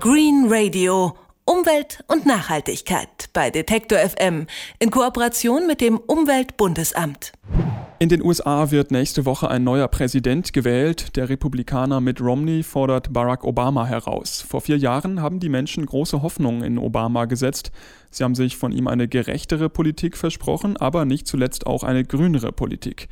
Green Radio. Umwelt und Nachhaltigkeit bei Detektor FM in Kooperation mit dem Umweltbundesamt. In den USA wird nächste Woche ein neuer Präsident gewählt. Der Republikaner Mitt Romney fordert Barack Obama heraus. Vor vier Jahren haben die Menschen große Hoffnungen in Obama gesetzt. Sie haben sich von ihm eine gerechtere Politik versprochen, aber nicht zuletzt auch eine grünere Politik.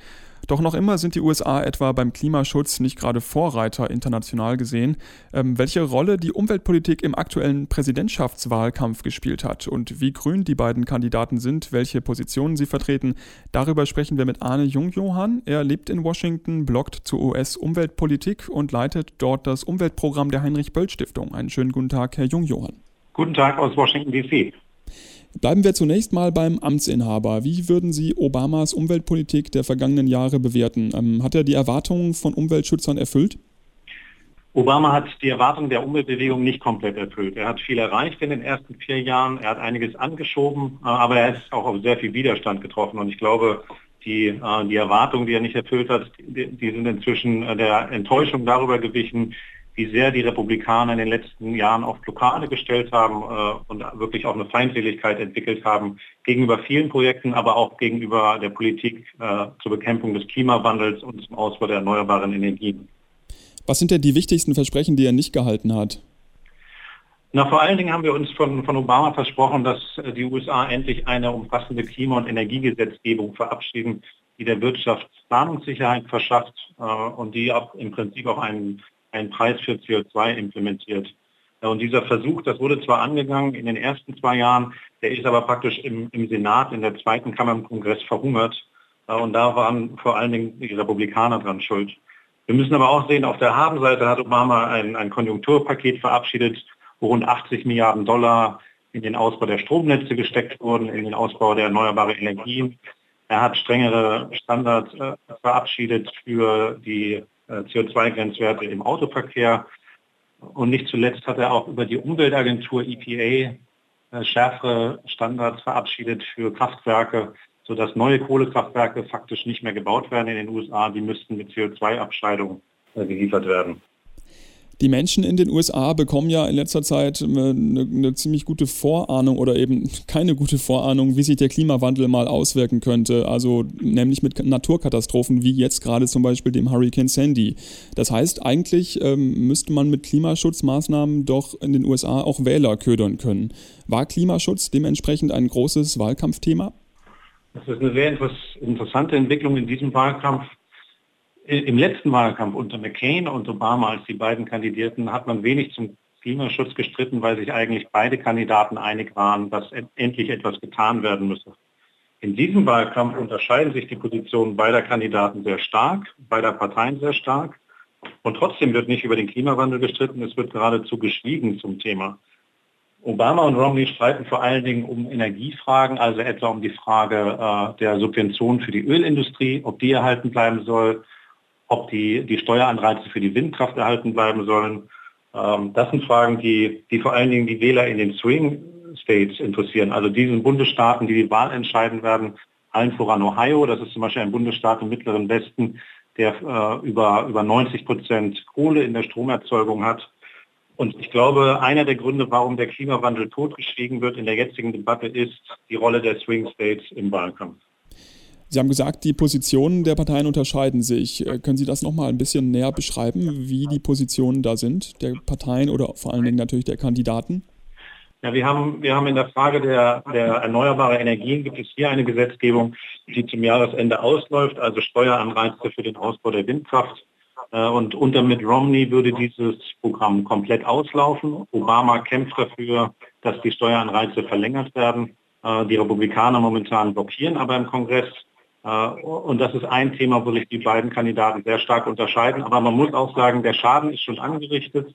Doch noch immer sind die USA etwa beim Klimaschutz nicht gerade Vorreiter international gesehen. Ähm, welche Rolle die Umweltpolitik im aktuellen Präsidentschaftswahlkampf gespielt hat und wie grün die beiden Kandidaten sind, welche Positionen sie vertreten, darüber sprechen wir mit Arne Jungjohann. Er lebt in Washington, bloggt zur US-Umweltpolitik und leitet dort das Umweltprogramm der Heinrich-Böll-Stiftung. Einen schönen guten Tag, Herr Jungjohann. Guten Tag aus Washington, D.C. Bleiben wir zunächst mal beim Amtsinhaber. Wie würden Sie Obamas Umweltpolitik der vergangenen Jahre bewerten? Ähm, hat er die Erwartungen von Umweltschützern erfüllt? Obama hat die Erwartungen der Umweltbewegung nicht komplett erfüllt. Er hat viel erreicht in den ersten vier Jahren, er hat einiges angeschoben, äh, aber er ist auch auf sehr viel Widerstand getroffen. Und ich glaube, die, äh, die Erwartungen, die er nicht erfüllt hat, die, sind inzwischen äh, der Enttäuschung darüber gewichen, wie sehr die Republikaner in den letzten Jahren auf Blockade gestellt haben äh, und wirklich auch eine Feindseligkeit entwickelt haben gegenüber vielen Projekten, aber auch gegenüber der Politik äh, zur Bekämpfung des Klimawandels und zum Ausbau der erneuerbaren Energien. Was sind denn die wichtigsten Versprechen, die er nicht gehalten hat? Na, vor allen Dingen haben wir uns von, von Obama versprochen, dass äh, die USA endlich eine umfassende Klima- und Energiegesetzgebung verabschieden, die der Wirtschaft Planungssicherheit verschafft äh, und die auch im Prinzip auch einen einen Preis für CO2 implementiert. Und dieser Versuch, das wurde zwar angegangen in den ersten zwei Jahren, der ist aber praktisch im, im Senat, in der zweiten Kammer im Kongress verhungert. Und da waren vor allen Dingen die Republikaner dran schuld. Wir müssen aber auch sehen, auf der Habenseite hat Obama ein, ein Konjunkturpaket verabschiedet, wo rund 80 Milliarden Dollar in den Ausbau der Stromnetze gesteckt wurden, in den Ausbau der erneuerbaren Energien. Er hat strengere Standards äh, verabschiedet für die äh, CO2-Grenzwerte im Autoverkehr. Und nicht zuletzt hat er auch über die Umweltagentur EPA äh, schärfere Standards verabschiedet für Kraftwerke, sodass neue Kohlekraftwerke faktisch nicht mehr gebaut werden in den USA. Die müssten mit CO2-Abscheidung äh, geliefert werden. Die Menschen in den USA bekommen ja in letzter Zeit eine, eine, ziemlich gute Vorahnung oder eben keine gute Vorahnung, wie sich der Klimawandel mal auswirken könnte. Also nämlich mit Naturkatastrophen wie jetzt gerade zum Beispiel dem Hurricane Sandy. Das heißt, eigentlich ähm, müsste man mit Klimaschutzmaßnahmen doch in den USA auch Wähler ködern können. War Klimaschutz dementsprechend ein großes Wahlkampfthema? Das ist eine sehr interessante Entwicklung in diesem Wahlkampf im letzten Wahlkampf unter McCain und Obama, als die beiden kandidierten, hat man wenig zum Klimaschutz gestritten, weil sich eigentlich beide Kandidaten einig waren, dass endlich etwas getan werden müsse. In diesem Wahlkampf unterscheiden sich die Positionen beider Kandidaten sehr stark, beider Parteien sehr stark. Und trotzdem wird nicht über den Klimawandel gestritten, es wird geradezu geschwiegen zum Thema. Obama und Romney streiten vor allen Dingen um Energiefragen, also etwa um die Frage äh, der Subventionen für die Ölindustrie, ob die erhalten bleiben soll, ob die, die Steueranreize für die Windkraft erhalten bleiben sollen. Ähm, das sind Fragen, die, die vor allen Dingen die Wähler in den Swing States interessieren, also diesen Bundesstaaten, die die Wahl entscheiden werden, allen voran Ohio, das ist zum Beispiel ein Bundesstaat im mittleren Westen, der äh, über, über 90 Prozent Kohle in der Stromerzeugung hat. Und ich glaube, einer der Gründe, warum der Klimawandel totgeschwiegen wird in der jetzigen Debatte, ist die Rolle der Swing States im Wahlkampf. Sie haben gesagt, die Positionen der Parteien unterscheiden sich. Äh, können Sie das nochmal ein bisschen näher beschreiben, wie die Positionen da sind, der Parteien oder vor allen Dingen natürlich der Kandidaten? Ja, wir haben, wir haben in der Frage der, der erneuerbaren Energien gibt es hier eine Gesetzgebung, die zum Jahresende ausläuft, also Steueranreize für den Ausbau der Windkraft. Äh, und unter Mitt Romney würde dieses Programm komplett auslaufen. Obama kämpft dafür, dass die Steueranreize verlängert werden. Äh, die Republikaner momentan blockieren aber im Kongress und das ist ein Thema, wo sich die beiden Kandidaten sehr stark unterscheiden. Aber man muss auch sagen, der Schaden ist schon angerichtet.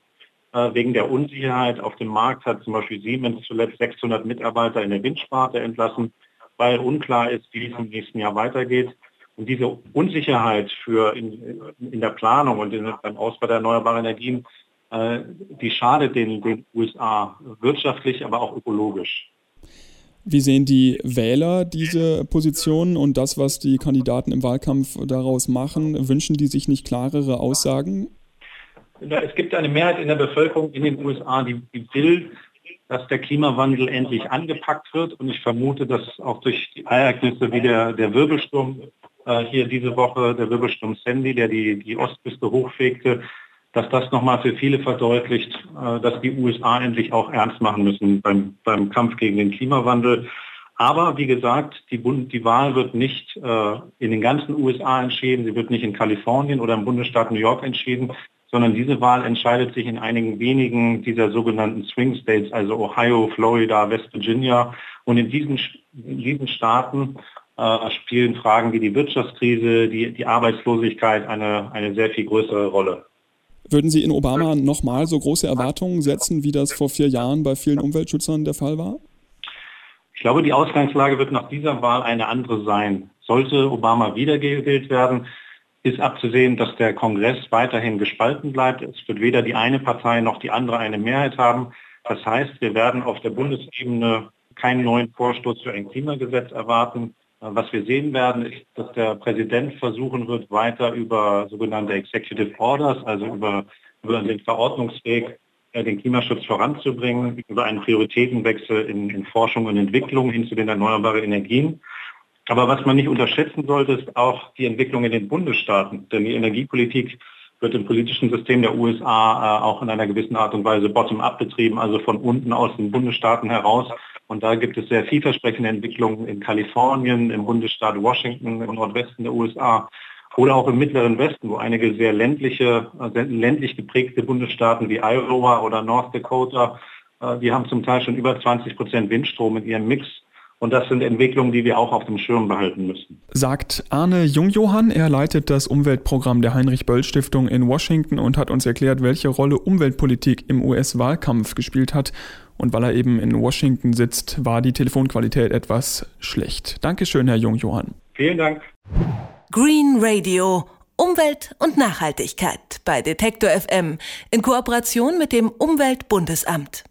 Äh, wegen der Unsicherheit auf dem Markt hat zum Beispiel Siemens zuletzt 600 Mitarbeiter in der Windsparte entlassen, weil unklar ist, wie es im nächsten Jahr weitergeht. Und diese Unsicherheit für in, in der Planung und in, beim Ausbau der erneuerbaren Energien, äh, die schadet den, den USA wirtschaftlich, aber auch ökologisch. Wie sehen die Wähler diese Position und das, was die Kandidaten im Wahlkampf daraus machen? Wünschen die sich nicht klarere Aussagen? Es gibt eine Mehrheit in der Bevölkerung in den USA, die, die will, dass der Klimawandel endlich angepackt wird. Und ich vermute, dass auch durch die Ereignisse wie der, der Wirbelsturm äh, hier diese Woche, der Wirbelsturm Sandy, der die, die Ostküste hochfegte, dass das nochmal für viele verdeutlicht, äh, dass die USA endlich auch ernst machen müssen beim, beim Kampf gegen den Klimawandel. Aber wie gesagt, die, Bund, die Wahl wird nicht äh, in den ganzen USA entschieden, sie wird nicht in Kalifornien oder im Bundesstaat New York entschieden, sondern diese Wahl entscheidet sich in einigen wenigen dieser sogenannten Swing States, also Ohio, Florida, West Virginia. Und in diesen, in diesen Staaten äh, spielen Fragen wie die Wirtschaftskrise, die, die Arbeitslosigkeit eine, eine sehr viel größere Rolle. Würden Sie in Obama nochmal so große Erwartungen setzen, wie das vor vier Jahren bei vielen Umweltschützern der Fall war? Ich glaube, die Ausgangslage wird nach dieser Wahl eine andere sein. Sollte Obama wiedergewählt werden, ist abzusehen, dass der Kongress weiterhin gespalten bleibt. Es wird weder die eine Partei noch die andere eine Mehrheit haben. Das heißt, wir werden auf der Bundesebene keinen neuen Vorstoß für ein Klimagesetz erwarten. Was wir sehen werden, ist, dass der Präsident versuchen wird, weiter über sogenannte Executive Orders, also über, über den Verordnungsweg, äh, den Klimaschutz voranzubringen, über einen Prioritätenwechsel in, in Forschung und Entwicklung hin zu den erneuerbaren Energien. Aber was man nicht unterschätzen sollte, ist auch die Entwicklung in den Bundesstaaten. Denn die Energiepolitik wird im politischen System der USA äh, auch in einer gewissen Art und Weise bottom-up betrieben, also von unten aus den Bundesstaaten heraus. Und da gibt es sehr vielversprechende Entwicklungen in Kalifornien, im Bundesstaat Washington, im Nordwesten der USA oder auch im Mittleren Westen, wo einige sehr ländliche, ländlich geprägte Bundesstaaten wie Iowa oder North Dakota, äh, die haben zum Teil schon über 20 Prozent Windstrom in ihrem Mix. Und das sind Entwicklungen, die wir auch auf dem Schirm behalten müssen. Sagt Arne Jungjohann. Er leitet das Umweltprogramm der Heinrich-Böll-Stiftung in Washington und hat uns erklärt, welche Rolle Umweltpolitik im US-Wahlkampf gespielt hat. Und weil er eben in Washington sitzt, war die Telefonqualität etwas schlecht. Dankeschön, Herr Jungjohann. Vielen Dank. Green Radio. Umwelt und Nachhaltigkeit bei Detektor FM in Kooperation mit dem Umweltbundesamt.